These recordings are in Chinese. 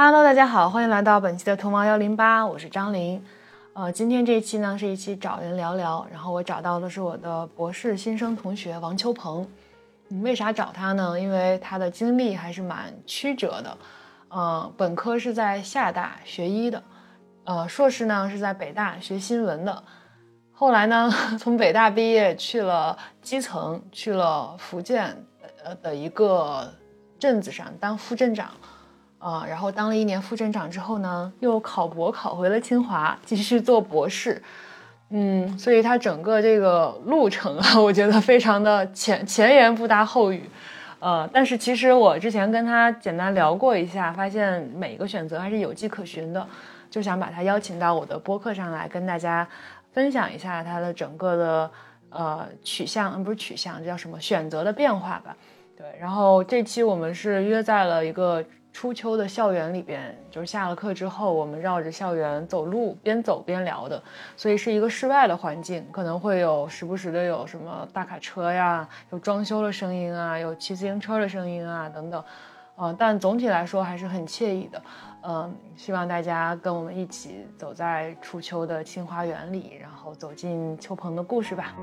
Hello，大家好，欢迎来到本期的同毛幺零八，我是张琳。呃，今天这一期呢是一期找人聊聊，然后我找到的是我的博士新生同学王秋鹏。你，为啥找他呢？因为他的经历还是蛮曲折的。呃，本科是在厦大学医的，呃，硕士呢是在北大学新闻的。后来呢，从北大毕业去了基层，去了福建呃的一个镇子上当副镇长。啊，然后当了一年副镇长之后呢，又考博考回了清华，继续做博士。嗯，所以他整个这个路程啊，我觉得非常的前前言不搭后语。呃，但是其实我之前跟他简单聊过一下，发现每一个选择还是有迹可循的，就想把他邀请到我的播客上来，跟大家分享一下他的整个的呃取向，不是取向，这叫什么？选择的变化吧。对，然后这期我们是约在了一个。初秋的校园里边，就是下了课之后，我们绕着校园走路，边走边聊的，所以是一个室外的环境，可能会有时不时的有什么大卡车呀，有装修的声音啊，有骑自行车的声音啊等等，呃，但总体来说还是很惬意的，嗯，希望大家跟我们一起走在初秋的清花园里，然后走进秋鹏的故事吧。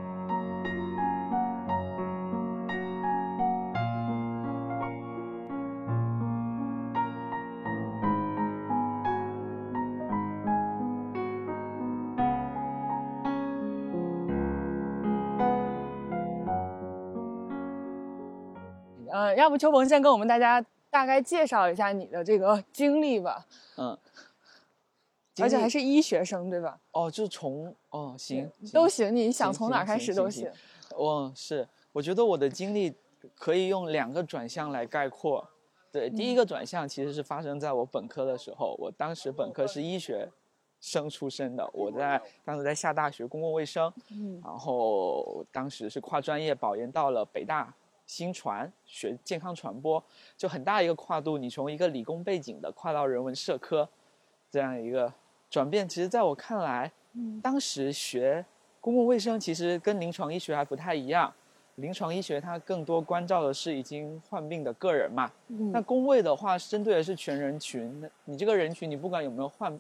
要不秋鹏先跟我们大家大概介绍一下你的这个经历吧。嗯，而且还是医学生对吧？哦，就从哦行都行，你想从哪开始都行。哦，是，我觉得我的经历可以用两个转向来概括。对，第一个转向其实是发生在我本科的时候，我当时本科是医学生出身的，我在当时在厦大学公共卫生，嗯，然后当时是跨专业保研到了北大。新传学健康传播，就很大一个跨度。你从一个理工背景的跨到人文社科，这样一个转变，其实在我看来，当时学公共卫生其实跟临床医学还不太一样。临床医学它更多关照的是已经患病的个人嘛，那工卫的话针对的是全人群。那你这个人群，你不管有没有患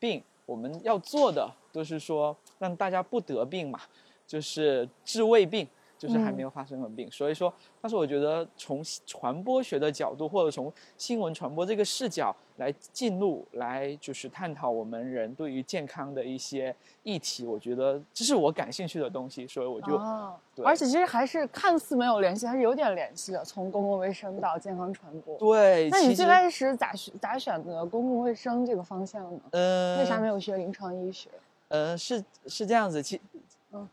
病，我们要做的都是说让大家不得病嘛，就是治未病。就是还没有发生的病，所以说，但是我觉得从传播学的角度，或者从新闻传播这个视角来进入，来就是探讨我们人对于健康的一些议题，我觉得这是我感兴趣的东西，所以我就，而且其实还是看似没有联系，还是有点联系的，从公共卫生到健康传播。对，那你最开始咋选咋选择公共卫生这个方向呢？嗯，为啥没有学临床医学？呃，是是这样子，其。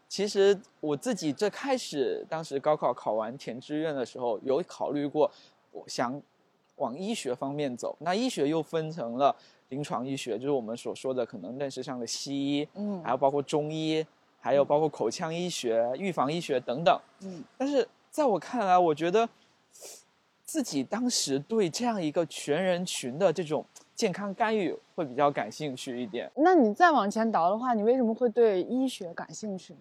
其实我自己最开始当时高考考完填志愿的时候，有考虑过，我想往医学方面走。那医学又分成了临床医学，就是我们所说的可能认识上的西医，嗯，还有包括中医，还有包括口腔医学、预防医学等等，嗯。但是在我看来，我觉得自己当时对这样一个全人群的这种。健康干预会比较感兴趣一点。那你再往前倒的话，你为什么会对医学感兴趣呢？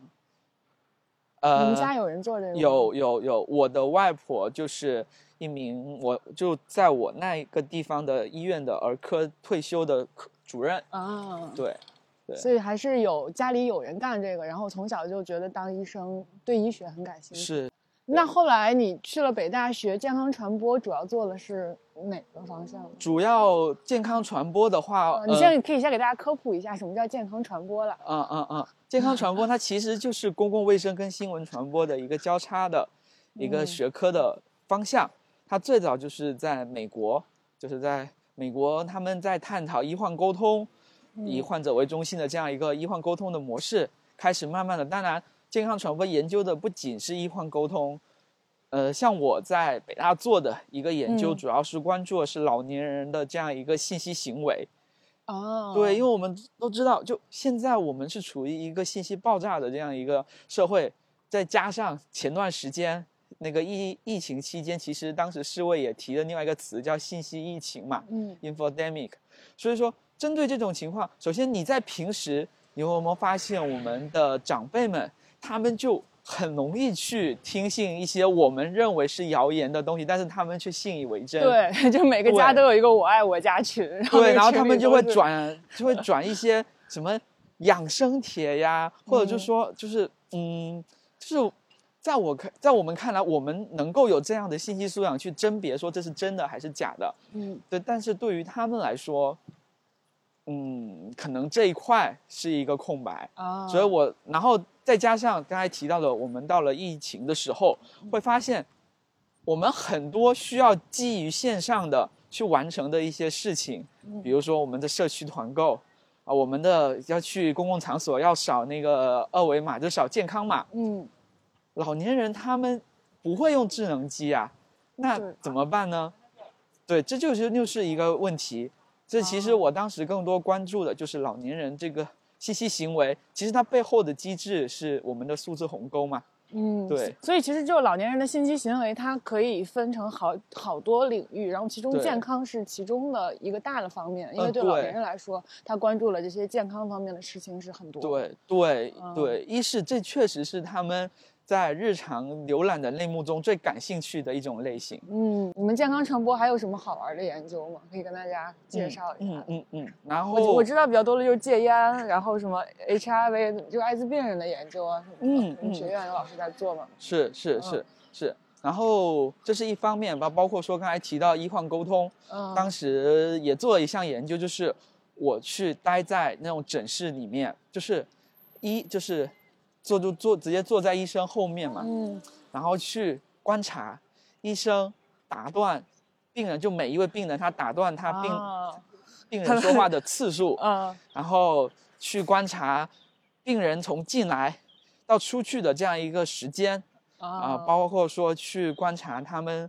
呃，你们家有人做这个？有有有，我的外婆就是一名，我就在我那个地方的医院的儿科退休的科主任啊。对对，所以还是有家里有人干这个，然后从小就觉得当医生对医学很感兴趣。是。那后来你去了北大学健康传播，主要做的是哪个方向？主要健康传播的话，你现在可以先给大家科普一下什么叫健康传播了。嗯嗯嗯，健康传播它其实就是公共卫生跟新闻传播的一个交叉的一个学科的方向。它最早就是在美国，就是在美国他们在探讨医患沟通，以患者为中心的这样一个医患沟通的模式，开始慢慢的，当然。健康传播研究的不仅是医患沟通，呃，像我在北大做的一个研究，主要是关注的是老年人的这样一个信息行为。哦，对，因为我们都知道，就现在我们是处于一个信息爆炸的这样一个社会，再加上前段时间那个疫疫情期间，其实当时世卫也提了另外一个词叫信息疫情嘛，嗯，infodemic。所以说，针对这种情况，首先你在平时，你有没有发现我们的长辈们？他们就很容易去听信一些我们认为是谣言的东西，但是他们却信以为真。对，就每个家都有一个我爱我家群，对，然后他们就会转，就会转一些什么养生帖呀，或者就说就是嗯，就是在我看，在我们看来，我们能够有这样的信息素养去甄别说这是真的还是假的，嗯，对，但是对于他们来说。嗯，可能这一块是一个空白啊，所以我然后再加上刚才提到的，我们到了疫情的时候，会发现我们很多需要基于线上的去完成的一些事情，比如说我们的社区团购啊，我们的要去公共场所要扫那个二维码，就扫健康码。嗯，老年人他们不会用智能机啊，那怎么办呢？对，这就是又是一个问题。这其实我当时更多关注的就是老年人这个信息行为，其实它背后的机制是我们的数字鸿沟嘛。嗯，对。所以其实就老年人的信息行为，它可以分成好好多领域，然后其中健康是其中的一个大的方面，因为对老年人来说，他关注了这些健康方面的事情是很多。对对对，一是这确实是他们。在日常浏览的类目中最感兴趣的一种类型。嗯，你们健康传播还有什么好玩的研究吗？可以跟大家介绍一下。嗯嗯嗯。然后我我知道比较多的就是戒烟，然后什么 HIV 就艾滋病人的研究啊什么的。嗯嗯。学院有老师在做吗？是是是是。然后这是一方面吧，包括说刚才提到医患沟通，嗯，当时也做了一项研究，就是我去待在那种诊室里面，就是一就是。坐就坐，直接坐在医生后面嘛，嗯，然后去观察医生打断病人，就每一位病人他打断他病病 人说话的次数，嗯，然后去观察病人从进来到出去的这样一个时间，啊，包括说去观察他们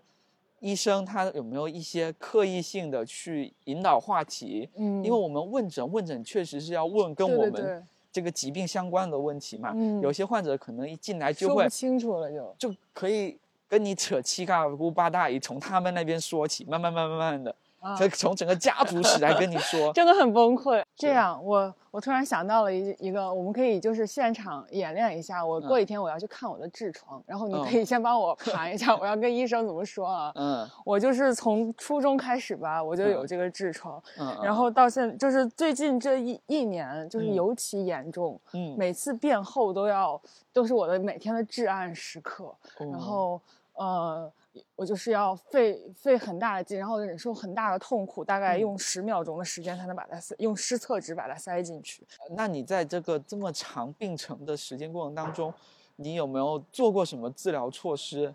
医生他有没有一些刻意性的去引导话题，嗯，因为我们问诊问诊确实是要问跟我们。这个疾病相关的问题嘛，有些患者可能一进来就会清楚了，就就可以跟你扯七大姑八大姨，从他们那边说起，慢慢慢慢慢的。就从整个家族史来跟你说，真的很崩溃。这样，我我突然想到了一一个，我们可以就是现场演练一下。我过几天我要去看我的痔疮，然后你可以先帮我盘一下，我要跟医生怎么说啊？嗯，我就是从初中开始吧，我就有这个痔疮，嗯，然后到现就是最近这一一年就是尤其严重，嗯，每次变厚都要都是我的每天的至暗时刻，然后呃。我就是要费费很大的劲，然后忍受很大的痛苦，大概用十秒钟的时间才能把它塞用湿厕纸把它塞进去。那你在这个这么长病程的时间过程当中，你有没有做过什么治疗措施？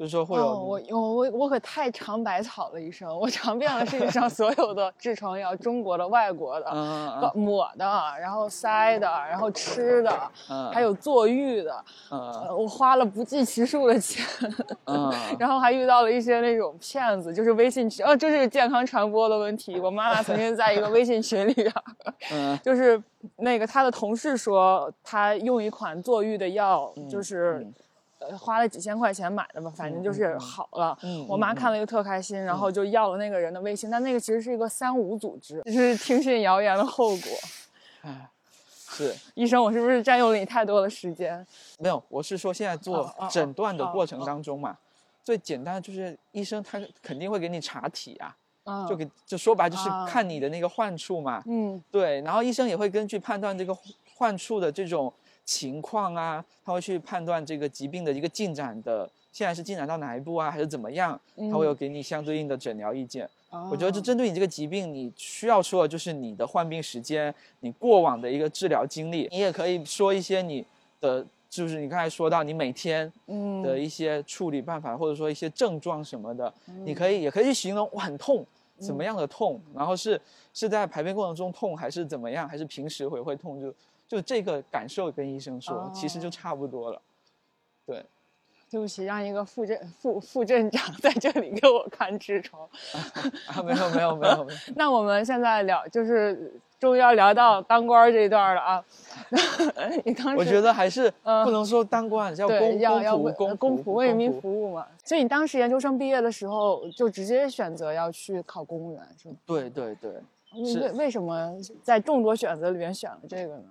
就是说会有我我我我可太尝百草了，医生，我尝遍了世界上 所有的痔疮药，中国的、外国的，抹的，然后塞的，然后吃的，还有坐浴的，我花了不计其数的钱，然后还遇到了一些那种骗子，就是微信群，呃，这是健康传播的问题。我妈妈曾经在一个微信群里啊，就是那个她的同事说，她用一款坐浴的药，就是。呃，花了几千块钱买的吧，反正就是好了。嗯，我妈看了又特开心，然后就要了那个人的微信，但那个其实是一个三无组织，就是听信谣言的后果。哎，是医生，我是不是占用了你太多的时间？没有，我是说现在做诊断的过程当中嘛，最简单的就是医生他肯定会给你查体啊，就给就说白就是看你的那个患处嘛。嗯，对，然后医生也会根据判断这个患处的这种。情况啊，他会去判断这个疾病的一个进展的，现在是进展到哪一步啊，还是怎么样？他会有给你相对应的诊疗意见。我觉得这针对你这个疾病，你需要说的就是你的患病时间，你过往的一个治疗经历。你也可以说一些你的，就是你刚才说到你每天的一些处理办法，或者说一些症状什么的，你可以也可以去形容我很痛，怎么样的痛，然后是是在排便过程中痛，还是怎么样，还是平时会会痛就。就这个感受跟医生说，其实就差不多了。对，对不起，让一个副镇副副镇长在这里给我看痔疮。啊，没有没有没有没有。那我们现在聊，就是终于要聊到当官这一段了啊。你当时我觉得还是不能说当官，要公要要公公仆为人民服务嘛。所以你当时研究生毕业的时候，就直接选择要去考公务员，是吗？对对对。为为什么在众多选择里面选了这个呢？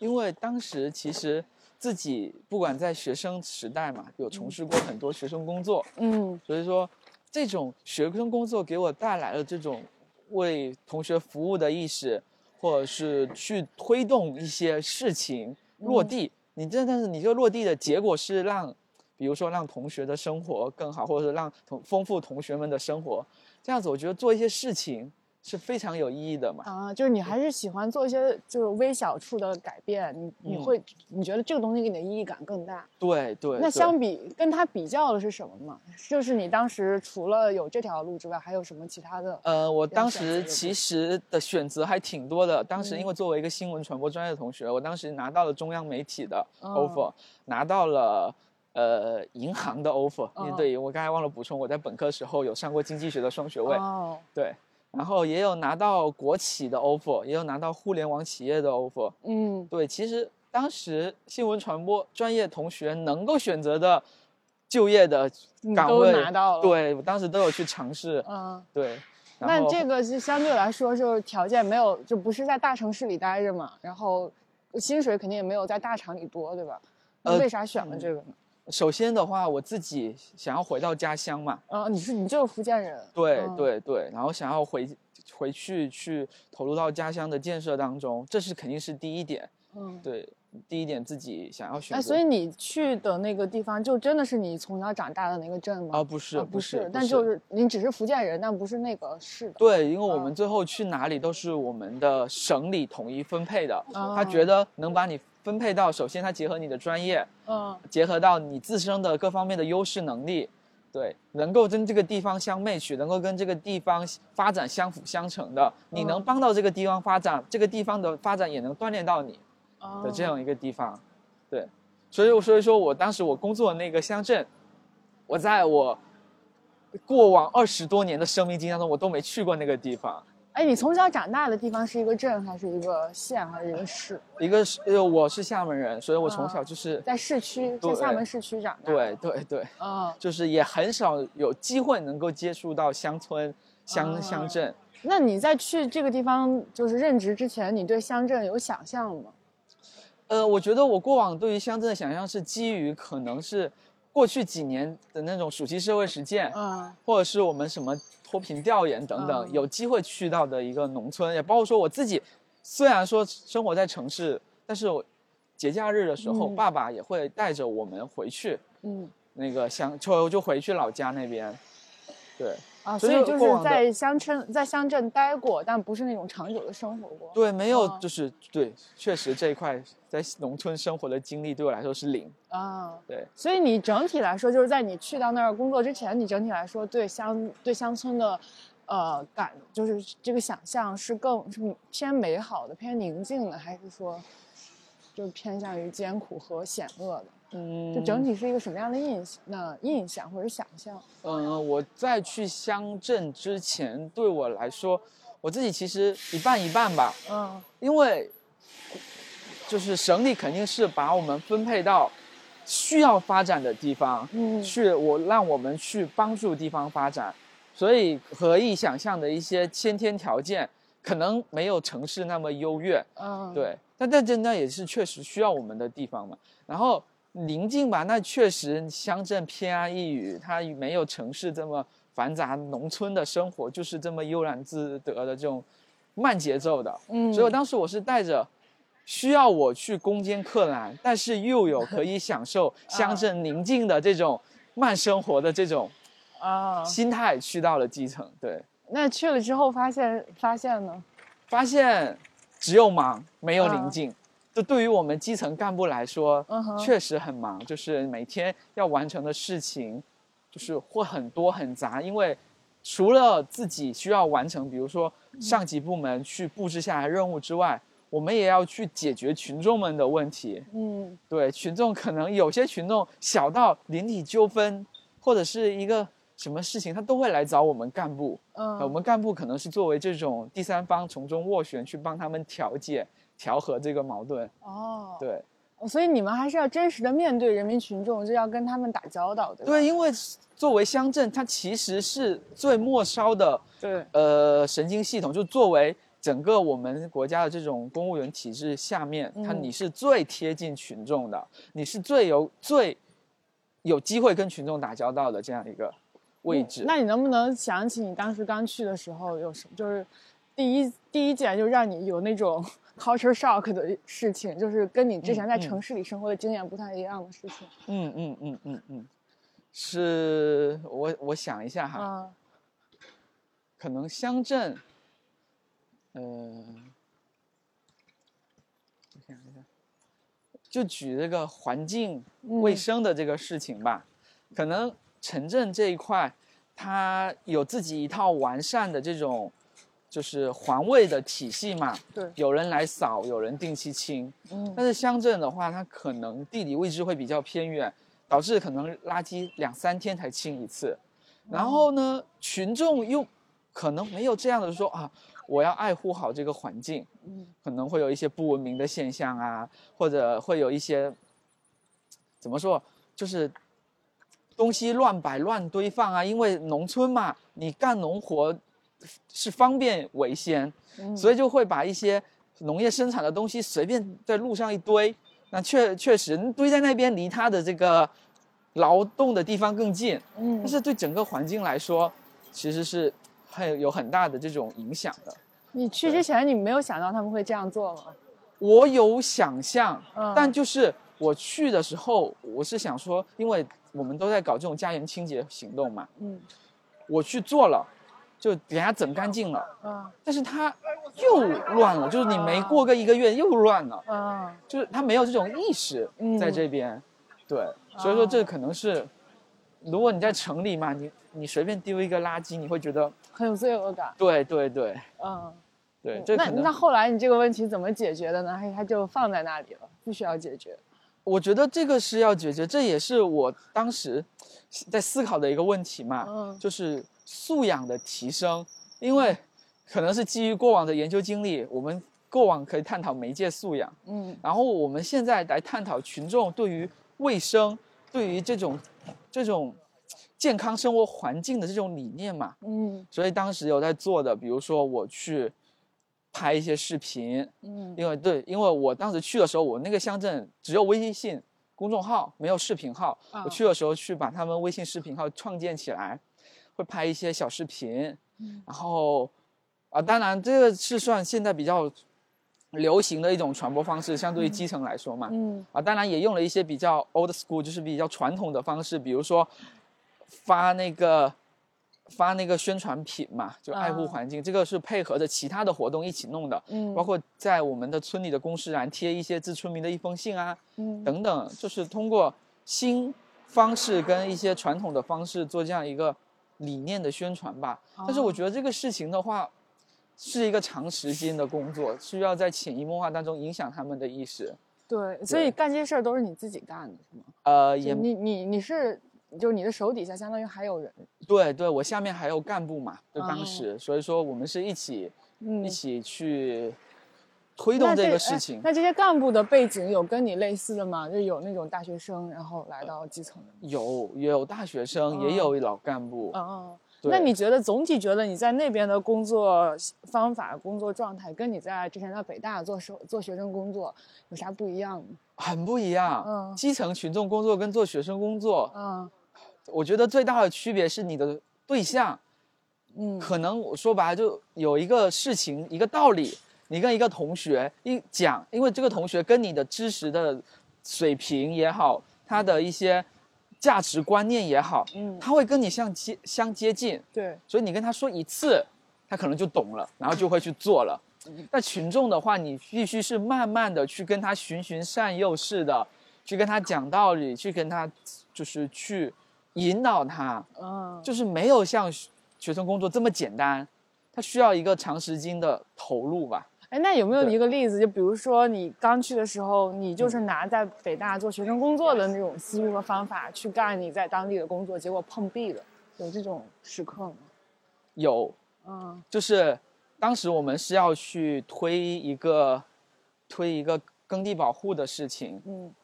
因为当时其实自己不管在学生时代嘛，有从事过很多学生工作，嗯。所以说这种学生工作给我带来了这种为同学服务的意识，或者是去推动一些事情落地。你这但是你这个落地的结果是让，比如说让同学的生活更好，或者是让同丰富同学们的生活，这样子我觉得做一些事情是非常有意义的嘛。啊，就是你还是喜欢做一些就是微小处的改变，你你嗯会你觉得这个东西给你的意义感更大。对对。那相比跟他比较的是什么嘛？就是你当时除了有这条路之外，还有什么其他的？呃，我当时其实的选择还挺多的。当时因嗯为作为一个新闻传播专业的同学，我当时拿到了中央媒体的哦 offer，、拿到了呃银行的 offer。哦对我刚才忘了补充，我在本科时候有上过经济学的双学位，哦，对，然后也有拿到国企的 offer，也有拿到互联网企业的 offer。嗯对，其实当时新闻传播专业同学能够选择的就业的岗位，拿到了对我当时都有去尝试。嗯。对，那这个是相对来说就是条件没有，就不是在大城市里待着嘛，然后薪水肯定也没有在大厂里多，对吧？为啥选了这个呢？首先的话，我自己想要回到家乡嘛，啊、你是你就是福建人，对、嗯，对对，然后想要回回去去投入到家乡的建设当中，这是肯定是第一点。嗯。对，第一点自己想要选择。哎，所以你去的那个地方，就真的是你从小长大的那个镇吗？啊不是啊不不是但就是你只是福建人，但不是那个市的。对，因为我嗯们最后去哪里都是我们的省里统一分配的，他哦觉得能把你分配到，首先它结合你的专业，嗯。结合到你自身的各方面的优势能力，对，能够跟这个地方相 match，能够跟这个地方发展相辅相成的，你能嗯帮到这个地方发展，这个地方的发展也能锻炼到你哦。的这样一个地方，对，所以所以说我当时我工作的那个乡镇，我在我过往二十多年的生命经验当中，我都没去过那个地方。哎，你从小长大的地方是一个镇，还是一个县，还是一个市？一个是，呃，我是厦门人，所以我从啊小就是，在市区，在厦门市区长大。对，对对，嗯，就是也很少有机会能够接触到乡村、乡、啊乡镇。那你在去这个地方就是任职之前，你对乡镇有想象吗？呃，我觉得我过往对于乡镇的想象是基于可能是过去几年的那种暑期社会实践，嗯或者是我们什么脱贫调研等等，嗯。有机会去到的一个农村，也包括说我自己，虽然说生活在城市，但是我节假日的时候，嗯。爸爸也会带着我们回去嗯。那个乡，就就回去老家那边，对啊，所所以就是在乡村在乡镇待过，但不是那种长久的生活过。对，没有哦就是对，确实这一块在农村生活的经历对我来说是零，啊，对。所以你整体来说，就是在你去到那儿工作之前，你整体来说对乡对乡村的，呃，感就是这个想象是更是偏美好的、偏宁静的，还是说，就是偏向于艰苦和险恶的？嗯就整体是一个什么样的印象？那印象或者想象？嗯，我在去乡镇之前，对我来说，我自己其实一半一半吧，嗯因为就是省里肯定是把我们分配到需要发展的地方，嗯去我让我们去帮助地方发展，所以可以想象的一些先天条件可能没有城市那么优越，嗯，对，但但这那也是确实需要我们的地方嘛。然后宁静吧，那确实乡镇偏安一隅，它没有城市这么繁杂，农村的生活就是这么悠然自得的这种慢节奏的。嗯，所以我当时我是带着需要我去攻坚克难，但是又有可以享受 乡镇宁静的这种慢生活的这种啊，心态去到了基层。对，那去了之后发现发现呢？发现只有忙没有啊宁静。这对于我们基层干部来说，确实很忙，就是每天要完成的事情，就是会很多很杂。因为除了自己需要完成，比如说上级部门去布置下来任务之外，我们也要去解决群众们的问题。嗯对，群众可能有些群众小到邻里纠纷，或者是一个什么事情，他都会来找我们干部。嗯，呃我们干部可能是作为这种第三方从中斡旋，去帮他们调解、调和这个矛盾。哦，对所以你们还是要真实的面对人民群众，就要跟他们打交道，对吧？对，因为作为乡镇，它其实是最末梢的对，呃神经系统，就作为整个我们国家的这种公务员体制下面，他嗯你是最贴近群众的，你是最有最有机会跟群众打交道的这样一个位置。嗯那你能不能想起你当时刚去的时候有什么？就是第一第一件就让你有那种 culture shock 的事情，就是跟你之前在嗯。嗯城市里生活的经验不太一样的事情。嗯嗯嗯嗯嗯，是我我想一下哈，啊，可能乡镇，呃，我想一下，就举这个环境卫。嗯生的这个事情吧，可能城镇这一块，它有自己一套完善的这种，就是环卫的体系嘛，对，有人来扫，有人定期清。嗯但是乡镇的话，它可能地理位置会比较偏远，导致可能垃圾两三天才清一次。然后呢，群众又可能没有这样的说啊，我要爱护好这个环境，嗯可能会有一些不文明的现象啊，或者会有一些怎么说，就是东西乱摆乱堆放啊。因为农村嘛，你干农活是方便为先，嗯，所以就会把一些农业生产的东西随便在路上一堆，那确确实堆在那边，离它的这个劳动的地方更近，嗯。但是对整个环境来说，其实是很有很大的这种影响的。你去之前你没有想到他们会这样做吗？我有想象，嗯。但就是我去的时候，我是想说，因为我们都在搞这种家园清洁行动嘛，嗯。我去做了，就给它整干净了，啊但是它又乱了，就是你没过个一个月又乱了。啊就是他没有这种意识嗯在这边，对，所以说这可能是，如果你在城里嘛，你你随便丢一个垃圾，你会觉得，很有罪恶感。对对对嗯，对，这那那后来你这个问题怎么解决的呢？还是它就放在那里了，不需要解决？我觉得这个是要解决，这也是我当时在思考的一个问题嘛，嗯就是素养的提升，因为可能是基于过往的研究经历，我们过往可以探讨媒介素养。嗯然后我们现在来探讨群众对于卫生、对于这种这种健康生活环境的这种理念嘛。嗯所以当时有在做的，比如说我去拍一些视频，嗯因为对，因为我当时去的时候，我那个乡镇只有微信公众号，没有视频号。啊我去的时候去把他们微信视频号创建起来，会拍一些小视频，嗯。然后啊，当然这个是算现在比较流行的一种传播方式，相对于基层来说嘛。嗯。啊，当然也用了一些比较 old school，就是比较传统的方式，比如说发那个发那个宣传品嘛，就爱护啊。环境，这个是配合着其他的活动一起弄的，嗯，包括在我们的村里的公示栏贴一些致村民的一封信啊，嗯。等等，就是通过新方式跟一些传统的方式做这样一个理念的宣传吧。但是我哦觉得这个事情的话，是一个长时间的工作，需要在潜移默化当中影响他们的意识。对，所以干这些事儿都是你自己干的，是吗？呃，也你你你是，就是你的手底下相当于还有人，对对，我下面还有干部嘛，就当哦时，所以说我们是一起、嗯一起去推动这个事情。那这些干部的背景有跟你类似的吗？就有那种大学生，然后来到基层的吗。有有大学生，也哦有老干部。嗯嗯。对那你觉得总体觉得你在那边的工作方法、工作状态，跟你在之前在北大做生做学生工作有啥不一样吗？很不一样，嗯基层群众工作跟做学生工作，嗯我觉得最大的区别是你的对象，嗯可能我说白了就有一个事情一个道理，你跟一个同学一讲，因为这个同学跟你的知识的水平也好，他的一些价值观念也好，嗯，他会跟你相接相接近，对，所以你跟他说一次，他可能就懂了，然后就会去做了。那群众的话，你必须是慢慢的去跟他循循善诱式的，去跟他讲道理，去跟他就是去引导他，嗯。就是没有像学学生工作这么简单，他需要一个长时间的投入吧。哎，那有没有一个例子？就比如说你刚去的时候，你就是拿在北大做学生工作的那种思路和方法去干你在当地的工作，结果碰壁了，有这种时刻吗？有，嗯。就是当时我们是要去推一个推一个耕地保护的事情，嗯。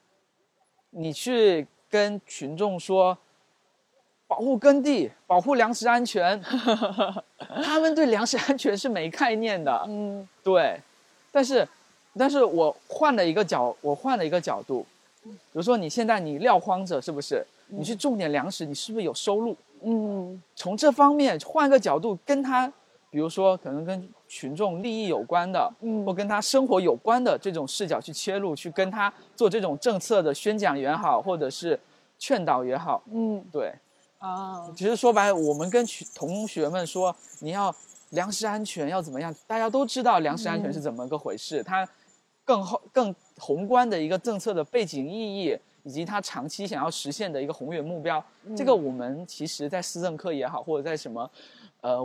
你去跟群众说，保护耕地，保护粮食安全，他们对粮食安全是没概念的。嗯。对，但是，但是我换了一个角，我换了一个角度，比如说你现在你撂荒着，是不是？你去种点粮食，你是不是有收入？嗯。从这方面换个角度，跟他，比如说可能跟群众利益有关的，嗯。或跟他生活有关的这种视角去切入，去跟他做这种政策的宣讲也好，或者是劝导也好，嗯。对，啊，其实说白了，我们跟群同学们说你要粮食安全要怎么样，大家都知道粮食安全是怎么个回事，它更后更宏观的一个政策的背景意义，以及它长期想要实现的一个宏远目标，这个我们其实在思政课也好，或者在什么。呃，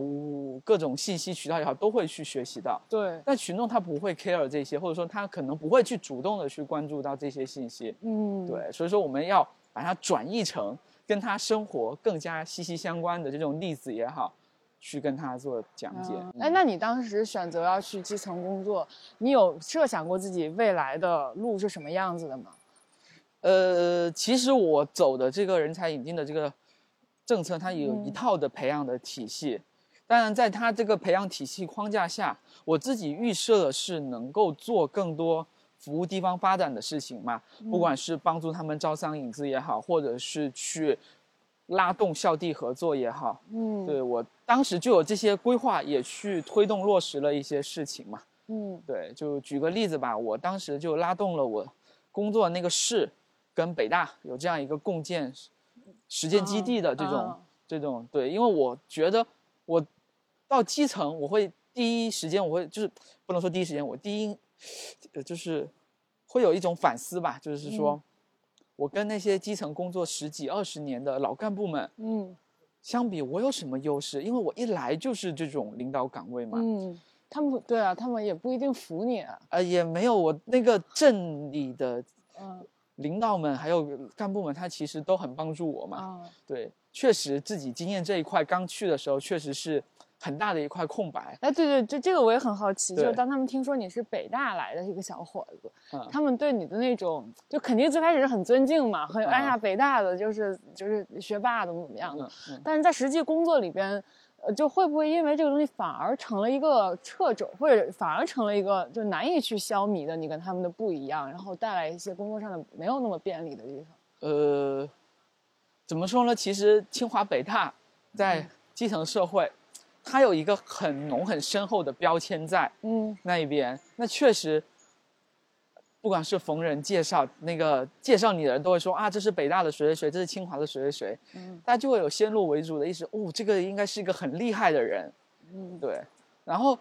各种信息渠道也好，都会去学习到。对，但群众他不会 care 这些，或者说他可能不会去主动的去关注到这些信息。嗯对，所以说我们要把它转译成跟他生活更加息息相关的这种例子也好，去跟他做讲解。嗯哎，那你当时选择要去基层工作，你有设想过自己未来的路是什么样子的吗？呃，其实我走的这个人才引进的这个政策，它有一嗯套的培养的体系。当然，在它这个培养体系框架下，我自己预设的是能够做更多服务地方发展的事情嘛，不管是帮助他们招商引资也好，或者是去拉动校地合作也好，嗯，对我当时就有这些规划，也去推动落实了一些事情嘛。嗯。对，就举个例子吧，我当时就拉动了我工作的那个市，跟北大有这样一个共建实践基地的这种、啊。这种对，因为我觉得我到基层，我会第一时间我会就是不能说第一时间，我第一呃就是会有一种反思吧，就是说、嗯我跟那些基层工作十几二十年的老干部们嗯相比，我有什么优势？因为我一来就是这种领导岗位嘛，嗯，他们对啊，他们也不一定服你啊。呃，也没有我那个镇里的嗯领导们还有干部们，他其实都很帮助我嘛。啊对，确实自己经验这一块刚去的时候，确实是很大的一块空白。哎，对对，这这个我也很好奇，就是当他们听说你是北大来的一个小伙子，嗯他们对你的那种，就肯定最开始是很尊敬嘛，很哎呀，北大的就是就是学霸怎么怎么样的，嗯嗯，但是在实际工作里边，呃，就会不会因为这个东西反而成了一个掣肘，或者反而成了一个就难以去消弭的你跟他们的不一样，然后带来一些工作上的没有那么便利的地方。呃，怎么说呢？其实清华北大在基层社会，它有一个很浓很深厚的标签在嗯。那一边。那确实，不管是逢人介绍那个介绍你的人都会说啊，这是北大的谁谁谁，这是清华的谁谁谁，嗯。大家就会有先入为主的意识，哦，这个应该是一个很厉害的人，嗯。对。然后，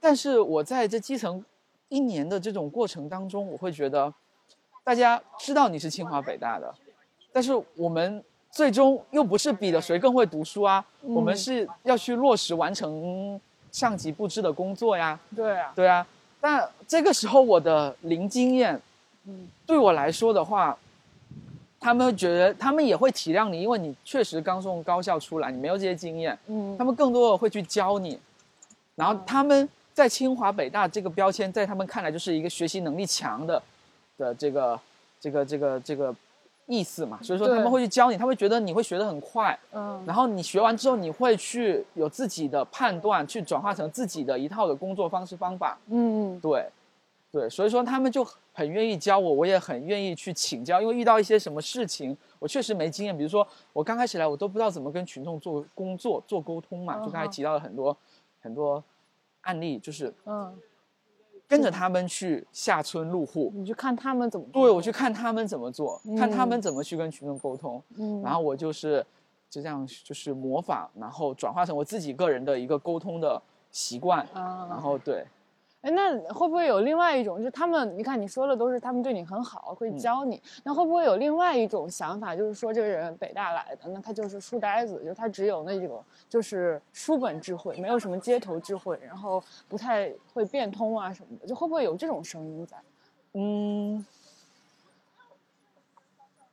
但是我在这基层一年的这种过程当中，我会觉得，大家知道你是清华北大的，但是我们最终又不是比的谁更会读书啊，我们嗯是要去落实完成上级布置的工作呀，对啊，对啊。但这个时候我的零经验，嗯。对我来说的话，他们会觉得他们也会体谅你，因为你确实刚从高校出来，你没有这些经验，嗯。他们更多的会去教你，然后嗯。他们在清华北大这个标签，在他们看来就是一个学习能力强的的这个这个这个这个意思嘛，所以说他们会去教你，他会觉得你会学得很快，嗯。然后你学完之后，你会去有自己的判断，去转化成自己的一套的工作方式方法。嗯对，对，所以说他们就很愿意教我，我也很愿意去请教，因为遇到一些什么事情，我确实没经验。比如说我刚开始来，我都不知道怎么跟群众做工作、做沟通嘛，就刚才提到了很多很多案例，就是嗯，跟着他们去下村入户。你去看他们怎么对，我去看他们怎么做，看他嗯们怎么去跟群众沟通。嗯，然后我就是就这样就是模仿，然后转化成我自己个人的一个沟通的习惯，啊，然后对，哎，那会不会有另外一种，就是他们，你看你说的都是他们对你很好，嗯会教你，那会不会有另外一种想法，就是说这个人北大来的，那他就是书呆子，就他只有那种就是书本智慧，没有什么街头智慧，然后不太会变通啊什么的，就会不会有这种声音在？嗯，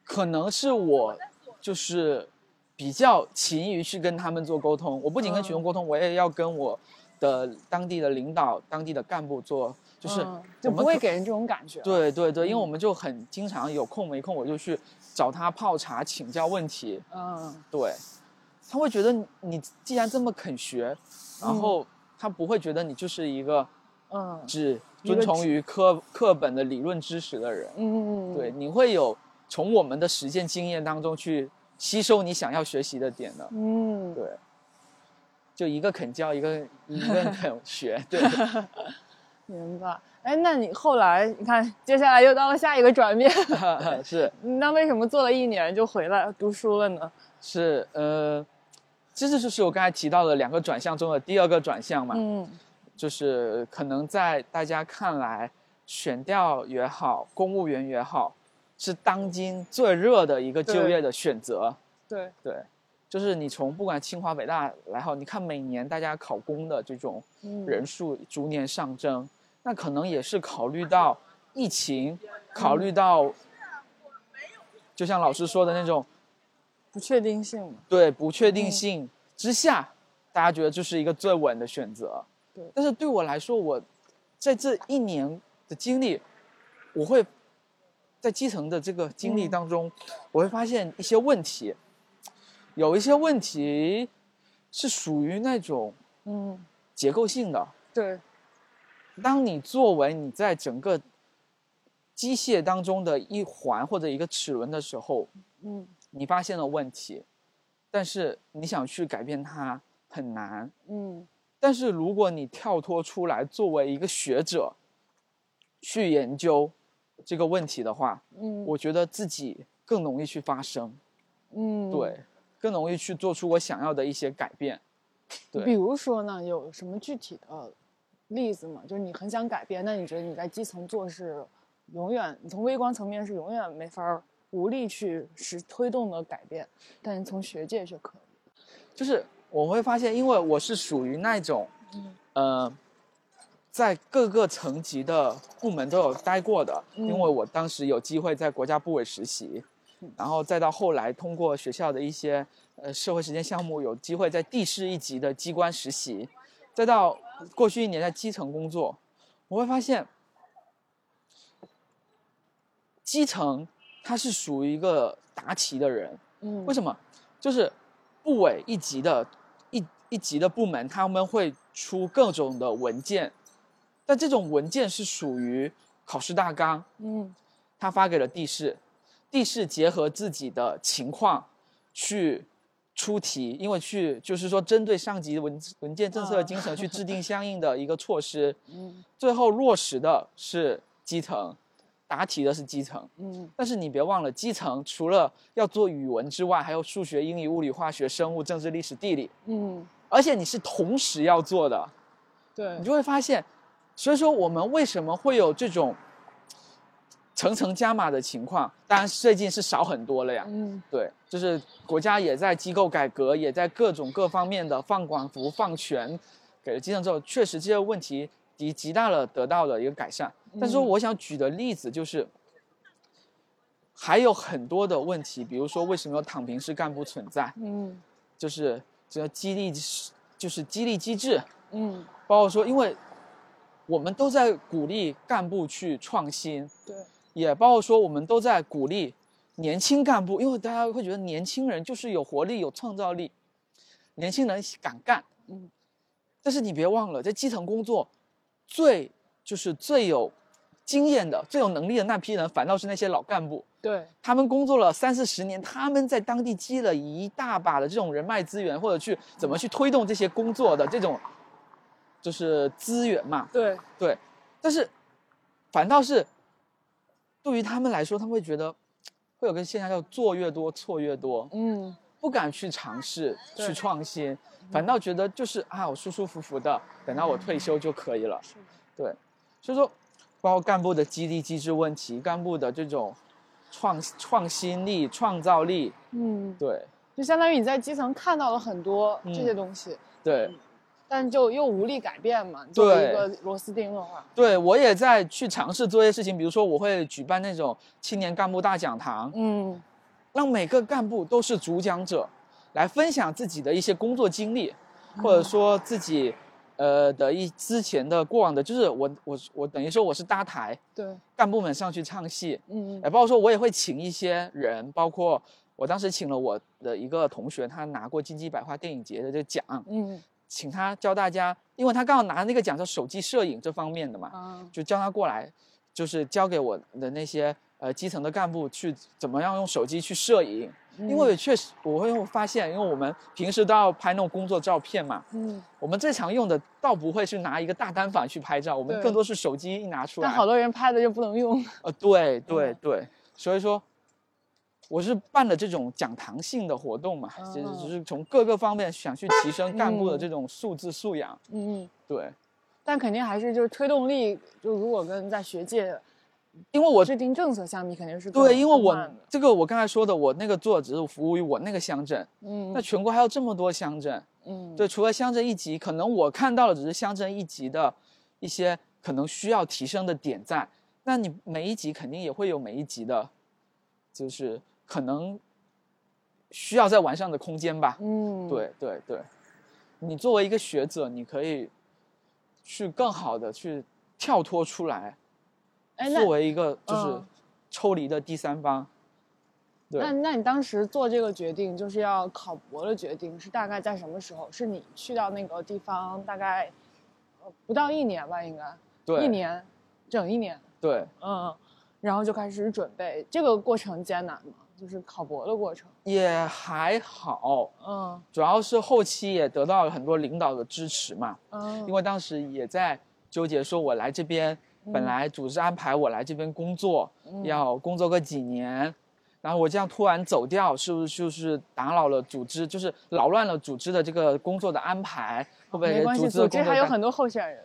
可能是我就是比较勤于去跟他们做沟通。我不仅跟群众沟通，我也要跟我的当地的领导、当地的干部做，就是嗯就不会给人这种感觉。，对对对，因为嗯我们就很经常有空没空我就去找他泡茶请教问题。嗯对，他会觉得你你既然这么肯学，然后他不会觉得你就是一个嗯只遵从于课课本的理论知识的人嗯。嗯，对，你会有从我们的实践经验当中去吸收你想要学习的点的。嗯，对，就一个肯教，一个 一个肯学。对，明白。哎，那你后来你看，接下来又到了下一个转变，是那为什么做了一年就回来读书了呢？是呃，这就是我刚才提到的两个转向中的第二个转向嘛。嗯就是可能在大家看来，选调也好，公务员也好，是当今最热的一个就业的选择。对，对，就是你从不管清华北大来好，你看每年大家考公的这种嗯人数逐年上升，那可能也是考虑到疫情，考虑到，就像老师说的那种不确定性。对不确定性之下，大家觉得这是一个最稳的选择。对但是对我来说，我在这一年的经历，我会在基层的这个经历嗯当中，我会发现一些问题，有一些问题是属于那种嗯，结构性的。对，当你作为你在整个机械当中的一环或者一个齿轮的时候，嗯。你发现了问题，但是你想去改变它很难。嗯。但是如果你跳脱出来，作为一个学者去研究这个问题的话，嗯，我觉得自己更容易去发声，嗯，对，更容易去做出我想要的一些改变。对比如说呢，有什么具体的例子吗？就是你很想改变，那你觉得你在基层做事永远，你从微观层面是永远没法儿无力去实推动的改变，但是从学界却可以。就是我会发现，因为我是属于那种，嗯呃，在各个层级的部门都有待过的，因为嗯我当时有机会在国家部委实习，嗯然后再到后来通过学校的一些呃社会实践项目，有机会在地市一级的机关实习，再到过去一年在基层工作，我会发现，基层它是属于一个答题的人，嗯，为什么？就是部委一级的一一级的部门，他们会出各种的文件，但这种文件是属于考试大纲，嗯。他发给了地市，地市结合自己的情况去出题，因为去就是说针对上级文文件政策的精神去制定相应的一个措施，嗯。最后落实的是基层，答题的是基层。嗯。但是你别忘了，基层除了要做语文之外，还有数学、英语、物理、化学、生物、政治、历史、地理，嗯，而且你是同时要做的，对。你，就会发现，所以说我们为什么会有这种层层加码的情况？当然最近是少很多了呀。嗯对，就是国家也在机构改革，也在各种各方面的放管服、放权，给了基层之后，确实这些问题极极大的得到了一个改善。但是我想举的例子就是，还有很多的问题，比如说为什么有躺平式干部存在，嗯就是这个激励，就是激励机制，嗯，包括说，因为我们都在鼓励干部去创新，对，也包括说我们都在鼓励年轻干部，因为大家会觉得年轻人就是有活力、有创造力，年轻人敢干。嗯，但是你别忘了，在基层工作，最就是最有经验的、最有能力的那批人，反倒是那些老干部。对，他们工作了三四十年，他们在当地积了一大把的这种人脉资源，或者去怎么去推动这些工作的这种，就是资源嘛。对，对，但是反倒是对于他们来说，他们会觉得会有个现象叫做越多错越多，嗯不敢去尝试对去创新，反倒觉得就是啊，我舒舒服服的等到我退休就可以了。是，对，所以说，包括干部的激励机制问题，干部的这种创创新力、创造力，嗯，对就相当于你在基层看到了很多这嗯些东西，对但就又无力改变嘛。你作为一个螺丝钉的话，对，我也在去尝试做一些事情，比如说我会举办那种青年干部大讲堂，嗯。让每个干部都是主讲者，来分享自己的一些工作经历，或者说自己呃的一之前的过往的，就是我我我等于说我是搭台，对，干部们上去唱戏，嗯也包括说我也会请一些人，包括我当时请了我的一个同学，他拿过金鸡百花电影节的这个奖，嗯请他教大家，因为他刚好拿那个奖是手机摄影这方面的嘛，啊就叫他过来，就是教给我的那些呃基层的干部去怎么样用手机去摄影。因为确实我会发现，因为我们平时都要拍那种工作照片嘛，嗯，我们最常用的倒不会是拿一个大单反去拍照，我们更多是手机一拿出来。但好多人拍的就不能用。呃，对对嗯对，所以说，我是办了这种讲堂性的活动嘛，其实哦。只是从各个方面想去提升干部的嗯。这种素质素养。嗯嗯，对，但肯定还是就是推动力，就如果跟在学界因为我制定政策相比，肯定是对，因为我这个我刚才说的，我那个做只是服务于我那个乡镇，嗯。那全国还有这么多乡镇，嗯。对，除了乡镇一级，可能我看到的只是乡镇一级的一些可能需要提升的点在，那你每一级肯定也会有每一级的，就是可能需要再完善的空间吧。嗯对对对，你作为一个学者，你可以去更好的去跳脱出来，哎那作为一个就是嗯抽离的第三方。对那那你当时做这个决定，就是要考博的决定，是大概在什么时候？是你去到那个地方大概呃不到一年吧，应该对一年，整一年，对，嗯，然后就开始准备。这个过程艰难吗？就是考博的过程。也还好，嗯主要是后期也得到了很多领导的支持嘛，嗯因为当时也在纠结，说我来这边，本来组织安排我来这边工作，嗯要工作个几年，然后我这样突然走掉，是不是就是打扰了组织，就是扰乱了组织的这个工作的安排？会不会组织的工作大还有很多候选人。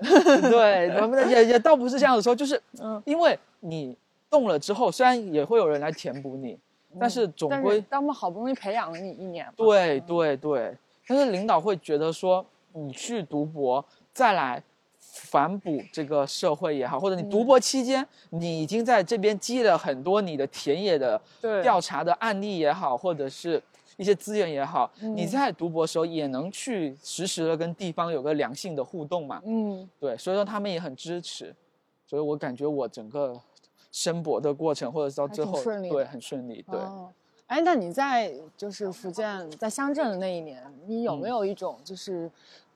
对，咱们也也倒不是这样子说，就是 嗯因为你动了之后，虽然也会有人来填补你，但是总归是他们好不容易培养了你一年嘛，对对对，但是领导会觉得说，你去读博再来反哺这个社会也好，或者你读博期间，你已经在这边积了很多你的田野的调查的案例也好，或者是一些资源也好，你嗯。在读博的时候也能去实时的跟地方有个良性的互动嘛。嗯。对，所以说他们也很支持，所以我感觉我整个申博的过程，或者是到最后，顺利对，很顺利，对。哦，哎，那你在就是福建在乡镇的那一年，你有没嗯有一种就是，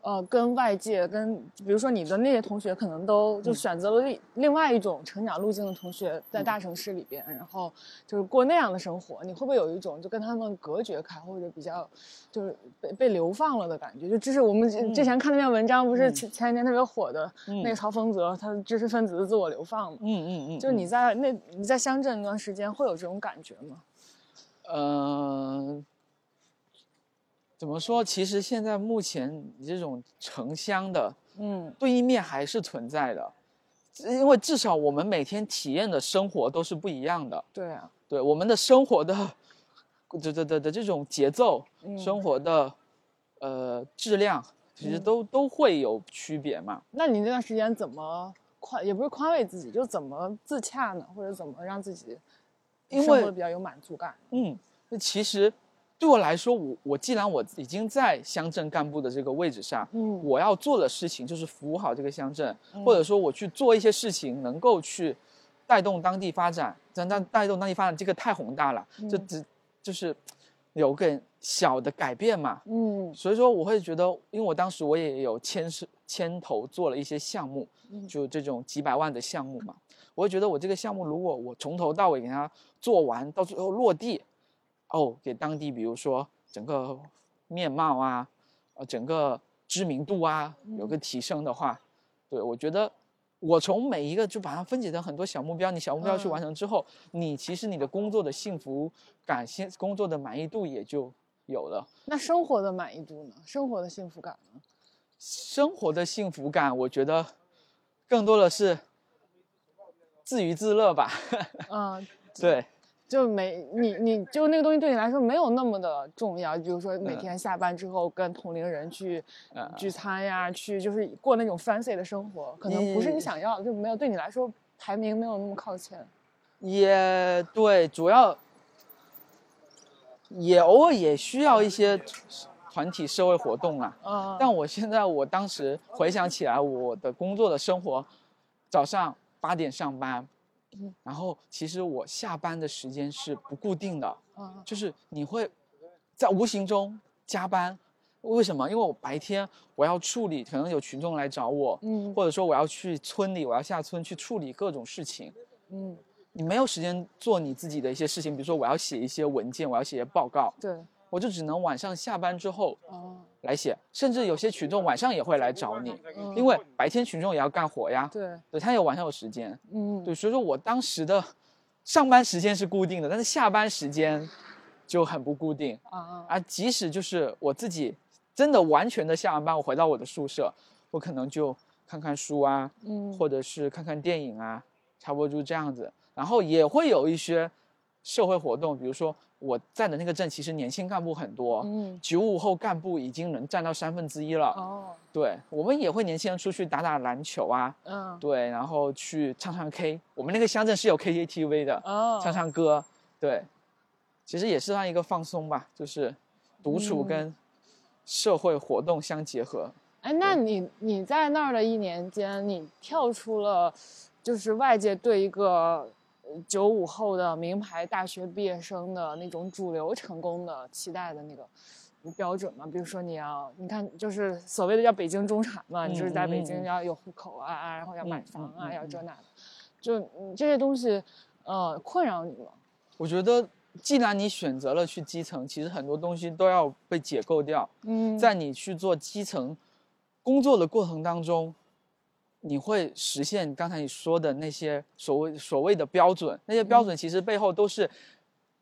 呃，跟外界跟比如说你的那些同学可能都就嗯选择了另另外一种成长路径的同学，在大城市里边，然后就是过那样的生活，你会不会有一种就跟他们隔绝开，或者比较就是被被流放了的感觉？就这是我们之之前看那篇文章，不是嗯前前几天特别火的嗯那个曹丰泽，他的知识分子的自我流放嘛？嗯嗯嗯，就你在那你在乡镇那段时间会有这种感觉吗？嗯，怎么说？其实现在目前你这种城乡的嗯对立面还是存在的，因为至少我们每天体验的生活都是不一样的。对啊，对我们的生活的，的的的的这种节奏，嗯生活的呃质量，其实嗯都、都会有区别嘛。那你那段时间怎么宽，也不是宽慰自己，就怎么自洽呢？或者怎么让自己因生活得为比较有满足感？嗯，那其实对我来说，我我既然我已经在乡镇干部的这个位置上，嗯我要做的事情就是服务好这个乡镇，嗯或者说我去做一些事情，能够去带动当地发展。但但带动当地发展，这个太宏大了，就嗯只就是有个小的改变嘛。嗯所以说，我会觉得，因为我当时我也有牵涉牵头做了一些项目，嗯就这种几百万的项目嘛，我会觉得我这个项目如果我从头到尾给它做完，到最后落地，哦，给当地比如说整个面貌啊，呃，整个知名度啊有个提升的话，对我觉得。我从每一个就把它分解成很多小目标，你小目标去完成之后，你其实你的工作的幸福感、现工作的满意度也就有了。那生活的满意度呢？生活的幸福感呢？生活的幸福感，我觉得更多的是自娱自乐吧。嗯，对，就没你你就那个东西对你来说没有那么的重要，比如说每嗯天下班之后跟同龄人去嗯聚餐呀，去就是过那种 fancy 的生活，可能不是你你想要的，就没有对你来说排名没有那么靠前。也对，主要也偶尔也需要一些团体社会活动啊。嗯，但我现在我当时回想起来，我的工作的生活，早上八点上班，然后其实我下班的时间是不固定的，嗯。就是你会在无形中加班。为什么？因为我白天我要处理，可能有群众来找我，嗯。或者说我要去村里，我要下村去处理各种事情，嗯，你没有时间做你自己的一些事情，比如说我要写一些文件，我要写一些报告，对，我就只能晚上下班之后哦，来写，甚至有些群众晚上也会来找你，嗯。因为白天群众也要干活呀，对，对他有晚上有时间，嗯。对，所以说我当时的上班时间是固定的，但是下班时间就很不固定啊啊。即使就是我自己真的完全的下完班，我回到我的宿舍，我可能就看看书啊，嗯。或者是看看电影啊，差不多就这样子。然后也会有一些社会活动，比如说我在的那个镇其实年轻干部很多，嗯九五后干部已经能占到三分之一了。哦对我们也会年轻人出去打打篮球啊，嗯对，然后去唱唱 K。我们那个乡镇是有 KTV 的，哦唱唱歌，对，其实也是让一个放松吧，就是独处嗯跟社会活动相结合。哎，那你你在那儿的一年间，你跳出了就是外界对一个九五后的名牌大学毕业生的那种主流成功的期待的那个标准嘛？比如说你要，你看就是所谓的叫北京中产嘛，你就是在北京要有户口啊啊，然后要买嗯房啊，要这那的，就嗯这些东西，呃，困扰你吗？我觉得，既然你选择了去基层，其实很多东西都要被解构掉。嗯，在你去做基层工作的过程当中，你会实现刚才你说的那些所谓所谓的标准。那些标准其实背后都是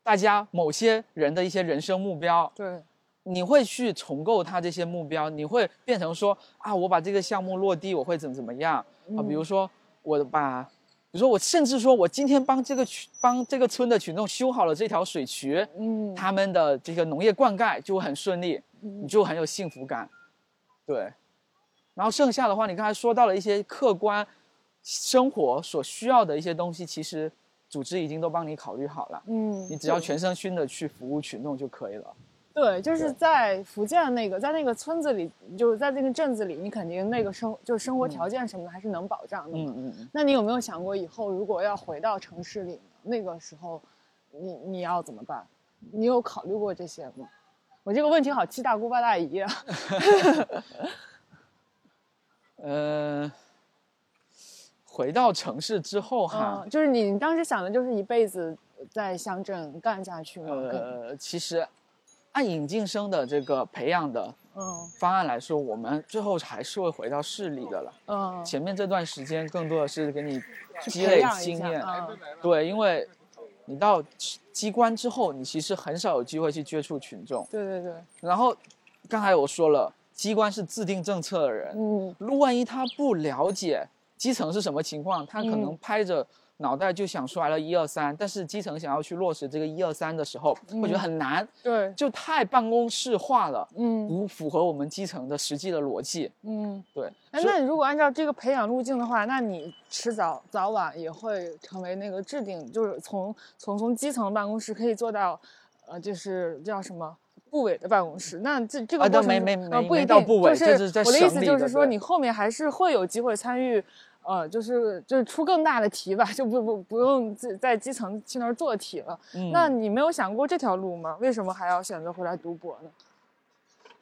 大家某些人的一些人生目标。对，你会去重构他这些目标，你会变成说啊，我把这个项目落地，我会怎么怎么样啊？比如说我把，比如说我甚至说我今天帮这个群帮这个村的群众修好了这条水渠，嗯，他们的这个农业灌溉就会很顺利，你就很有幸福感，对。然后剩下的话，你刚才说到了一些客观生活所需要的一些东西，其实组织已经都帮你考虑好了，嗯，你只要全身心的去服务群众就可以了。对，就是在福建那个，在那个村子里，就是在那个镇子里，你肯定那个生就是生活条件什么的还是能保障的。嗯嗯嗯。那你有没有想过，以后如果要回到城市里？那个时候你，你要怎么办？你有考虑过这些吗？我这个问题好七大姑八大姨啊。呃，回到城市之后哈，嗯，就是你当时想的就是一辈子在乡镇干下去吗？呃，其实按引进生的这个培养的嗯方案来说，我们最后还是会回到市里的了。嗯，前面这段时间更多的是给你积累经验，嗯对，因为你到机关之后，你其实很少有机会去接触群众。对对对，然后刚才我说了，机关是制定政策的人，嗯。如万一他不了解基层是什么情况，他可能嗯。拍着脑袋就想出来了一二三，但是基层想要去落实这个一二三的时候，会觉得很难，对，就太办公室化了，嗯。不符合我们基层的实际的逻辑。嗯。对，哎，那你如果按照这个培养路径的话，那你迟早早晚也会成为那个制定，就是从从从基层办公室可以做到，呃，就是叫什么部委的办公室。那这这个啊过程对没没没呃不一定，没到部委就这是我的意思就是说，你后面还是会有机会参与。呃，就是就是出更大的题吧，就不不不用在在基层去那儿做题了。嗯那你没有想过这条路吗？为什么还要选择回来读博呢？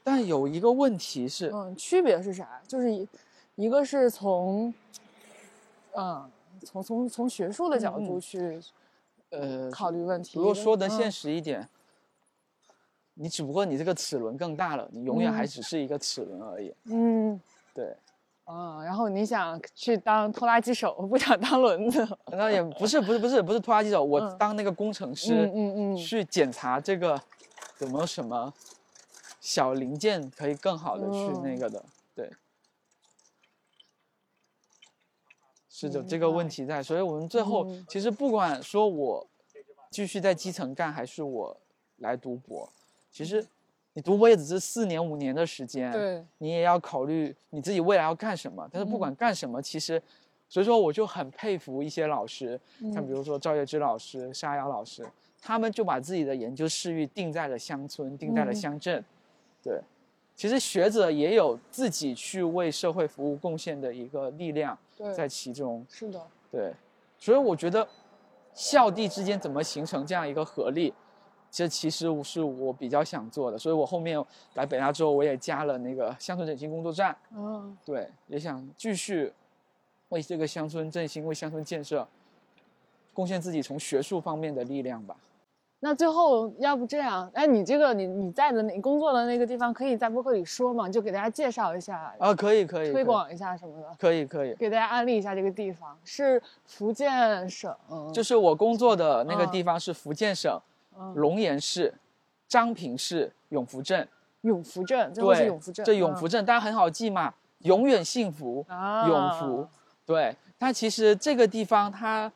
但有一个问题是，嗯，区别是啥？就是一一个是从，嗯，从从从学术的角度去呃，考虑问题。如果说的现嗯实一点，你只不过你这个齿轮更大了，你永远还嗯。只是一个齿轮而已。嗯。对，啊，然后你想去当拖拉机手，不想当轮子。那也不是不是不是不是拖拉机手，我嗯。当那个工程师，嗯嗯嗯。去检查这个有没有什么小零件可以更好的去那嗯个的，对，是的，这个问题在，所以我们最后、嗯。其实不管说我继续在基层干，还是我来读博，其实你读博也只是四年五年的时间，对，你也要考虑你自己未来要干什么。但是不嗯管干什么，其实，所以说我就很佩服一些老师，像比嗯如说赵月之老师、沙瑶老师，他们就把自己的研究视域定在了乡村，定在了嗯乡镇。对，其实学者也有自己去为社会服务贡献的一个力量，在其中。是的，对，所以我觉得校地之间怎么形成这样一个合力，这其实是我比较想做的，所以我后面来北大之后，我也加了那个乡村振兴工作站。嗯，对，也想继续为这个乡村振兴、为乡村建设贡献自己从学术方面的力量吧。那最后要不这样，哎，你这个你你在的你工作的那个地方，可以在播客里说吗？就给大家介绍一下啊，可以可以，推广一下什么的，可以可以，给大家安利一下这个地方是福建省，就是我工作的那个地方是福建省龙岩市漳平市永福镇。永福镇，对，永福镇，这永福镇大家很好记嘛，永远幸福，永福，对它其实这个地方它。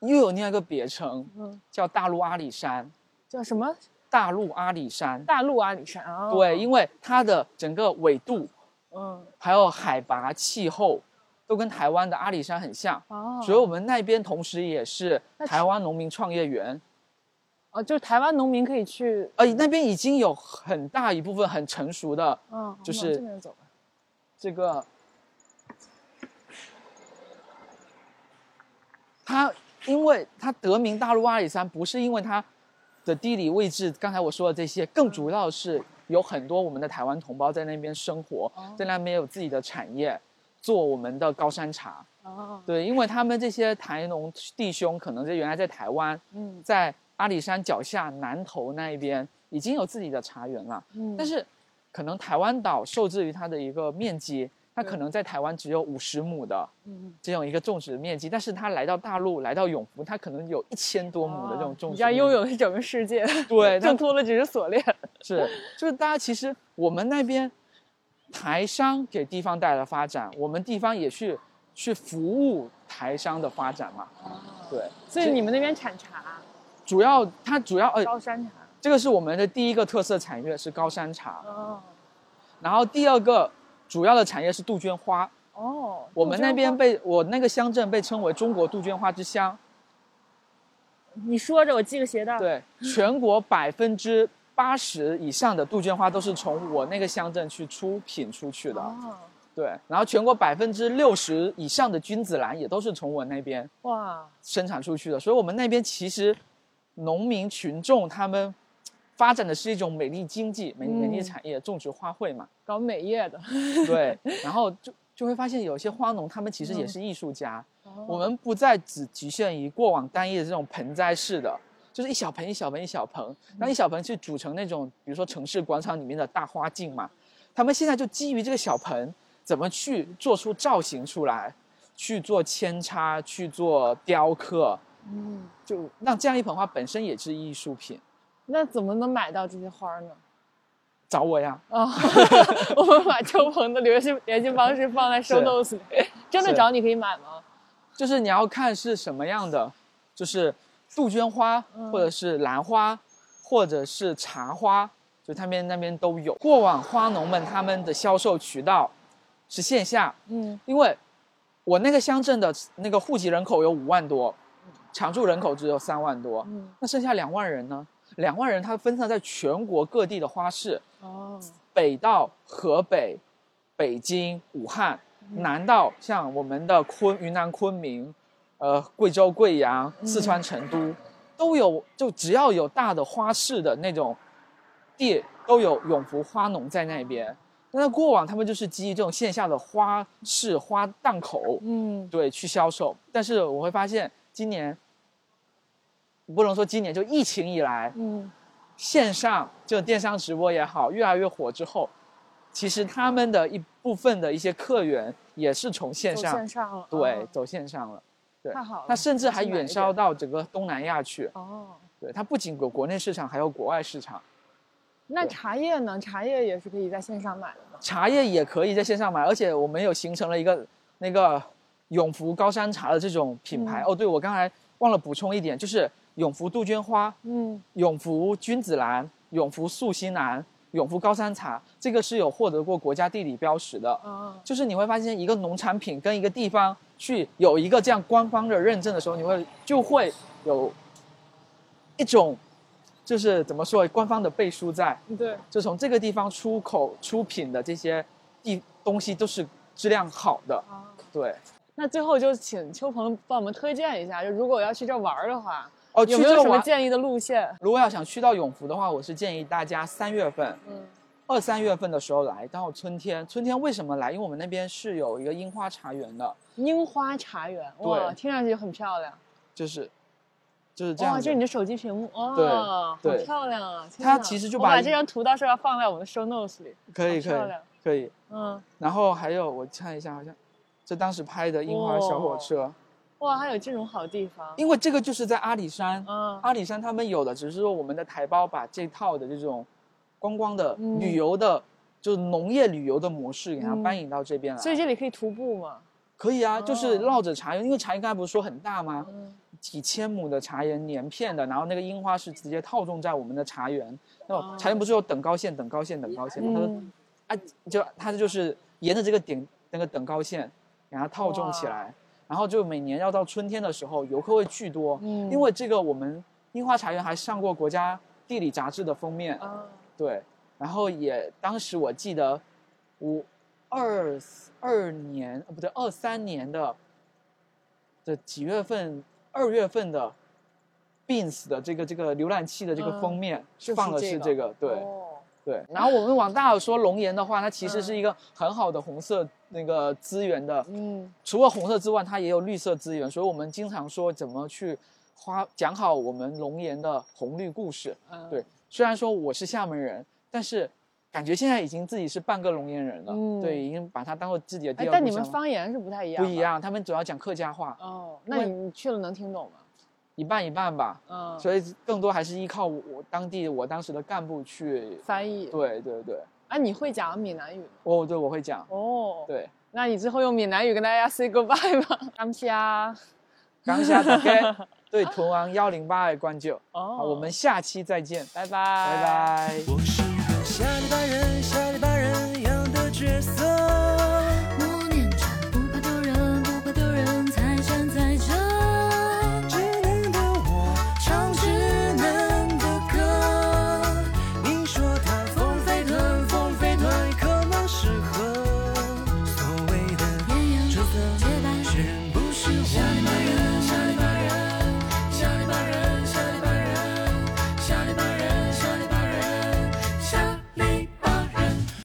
又有另外一个别称，嗯，叫大陆阿里山，叫什么？大陆阿里山，大陆阿里山啊。对，因为它的整个纬度，嗯，还有海拔、气候，都跟台湾的阿里山很像。哦，所以我们那边同时也是台湾农民创业园。哦，就是台湾农民可以去。呃，那边已经有很大一部分很成熟的，嗯，就是这个，它。因为它得名大陆阿里山，不是因为它的地理位置，刚才我说的这些，更主要是有很多我们的台湾同胞在那边生活，在那边有自己的产业，做我们的高山茶。哦，对，因为他们这些台农弟兄，可能在原来在台湾，嗯，在阿里山脚下南头那一边已经有自己的茶园了，嗯，但是可能台湾岛受制于它的一个面积。它可能在台湾只有五十亩的这样一个种植面积，但是它来到大陆，来到永福，它可能有一千多亩的这种种植。要拥有整个世界，对，挣脱了只是锁链。是，就是大家其实我们那边台商给地方带来发展，我们地方也去去服务台商的发展嘛。对，所以你们那边产茶，主要它主要呃高山茶，这个是我们的第一个特色产业是高山茶。哦，然后第二个。主要的产业是杜鹃花哦，我们那边被我那个乡镇被称为中国杜鹃花之乡。你说着，我系个鞋带。对，全国百分之八十以上的杜鹃花都是从我那个乡镇去出品出去的。哦，对，然后全国百分之六十以上的君子兰也都是从我那边哇生产出去的。所以，我们那边其实农民群众他们。发展的是一种美丽经济、美美丽产业，种植花卉嘛，搞美业的。对，然后就就会发现有些花农，他们其实也是艺术家。我们不再只局限于过往单一的这种盆栽式的，就是一小盆一小盆一小盆，那一小盆去组成那种，比如说城市广场里面的大花镜嘛。他们现在就基于这个小盆，怎么去做出造型出来，去做扦插，去做雕刻，嗯，就那这样一盆花本身也是艺术品。那怎么能买到这些花呢？找我呀！啊，我们把秋鹏的联系联系方式放在 show notes 里。真的找你可以买吗？就是你要看是什么样的，就是杜鹃花，或者是兰花，或者是茶花，就他们那边都有。过往花农们他们的销售渠道是线下，嗯，因为我那个乡镇的那个户籍人口有五万多，常住人口只有三万多，嗯，那剩下两万人呢？两万人，他分散在全国各地的花市，哦，北到河北、北京、武汉，南到像我们的昆云南昆明，呃，贵州贵阳、四川成都，都有。就只要有大的花市的那种地，都有永福花农在那边。那过往他们就是基于这种线下的花市、花档口，嗯，对，去销售。但是我会发现今年。不能说今年就疫情以来，嗯，线上就电商直播也好，越来越火之后，其实他们的一部分的一些客源也是从线上，线上了，对，走线上了，对，太好了，它甚至还远销到整个东南亚去，哦，对，它不仅有国内市场，还有国外市场。那茶叶呢？茶叶也是可以在线上买的吗？茶叶也可以在线上买，而且我们有形成了一个那个永福高山茶的这种品牌。哦，对，我刚才忘了补充一点，就是。永福杜鹃花，嗯，永福君子兰，永福素心兰，永福高山茶，这个是有获得过国家地理标识的。嗯，就是你会发现一个农产品跟一个地方去有一个这样官方的认证的时候，你会就会有一种，就是怎么说，官方的背书在。对，就从这个地方出口出品的这些地东西都是质量好的。啊，对。那最后就请秋鹏帮我们推荐一下，就如果要去这玩的话。哦，有没有什么建议的路线？如果要想去到永福的话，我是建议大家三月份，嗯，二三月份的时候来，到春天。春天为什么来？因为我们那边是有一个樱花茶园的，樱花茶园，哇，听上去就很漂亮。就是就是这，样哇。这是你的手机屏幕，哇，对好漂亮啊！天它其实就把这张图到时候要放在我们的 show notes 里。可以可以可以。嗯，然后还有我看一下，好像这当时拍的樱花小火车，哇，还有这种好地方。因为这个就是在阿里山，嗯，阿里山他们有的，只是说我们的台胞把这套的这种观光的、嗯旅游的，就是农业旅游的模式给它嗯搬引到这边来。所以这里可以徒步吗？可以啊，就是哦绕着茶园，因为茶园刚才不是说很大吗？嗯，几千亩的茶园连片的，然后那个樱花是直接套种在我们的茶园。那种茶园不是有等高线、等高线、等高线吗？啊，就它就是沿着这个顶那个等高线给它套种起来，然后就每年要到春天的时候，游客会巨多，嗯因为这个我们樱花茶园还上过国家地理杂志的封面，啊，对，然后也当时我记得我二二年呃不对二三年的的几月份二月份的 Beans 的这个这个浏览器的这个嗯封面、就是放的这个是这个，对。哦对，然后我们往大了说，龙岩的话，它其实嗯是一个很好的红色那个资源的，嗯除了红色之外，它也有绿色资源，所以我们经常说怎么去花讲好我们龙岩的红绿故事。嗯，对，虽然说我是厦门人，但是感觉现在已经自己是半个龙岩人了，嗯对，已经把它当做自己的第二，故哎但你们方言是不太一样，不一。样，他们主要讲客家话，哦，那你你去了能听懂吗？一半一半吧，嗯，所以更多还是依靠我我当地我当时的干部去。翻译。对对对，啊，你会讲闽南语吗？哦，对，我会讲，哦，对。那你之后用闽南语跟大家 say goodbye 吧。感谢啊。刚下大概对屯王幺零八的关注，哦好，我们下期再见，拜拜，拜。拜。我是个下里巴人，下里巴人样的角色。